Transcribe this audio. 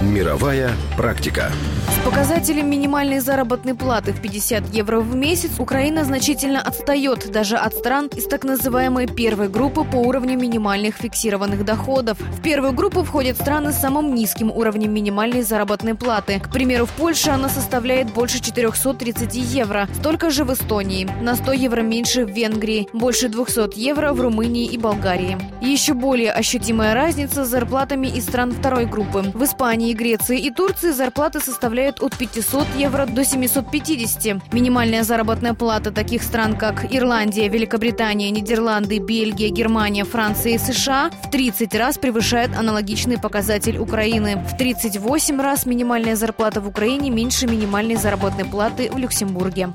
Мировая практика. С показателем минимальной заработной платы в 50 евро в месяц Украина значительно отстает даже от стран из так называемой первой группы по уровню минимальных фиксированных доходов. В первую группу входят страны с самым низким уровнем минимальной заработной платы. К примеру, в Польше она составляет больше 430 евро, столько же в Эстонии, на 100 евро меньше в Венгрии, больше 200 евро в Румынии и Болгарии. Еще более ощутимая разница с зарплатами из стран второй группы. В Испании, Греции и Турции зарплаты составляют от 500 евро до 750. Минимальная заработная плата таких стран, как Ирландия, Великобритания, Нидерланды, Бельгия, Германия, Франция и США в 30 раз превышает аналогичный показатель Украины. В 38 раз минимальная зарплата в Украине меньше минимальной заработной платы в Люксембурге.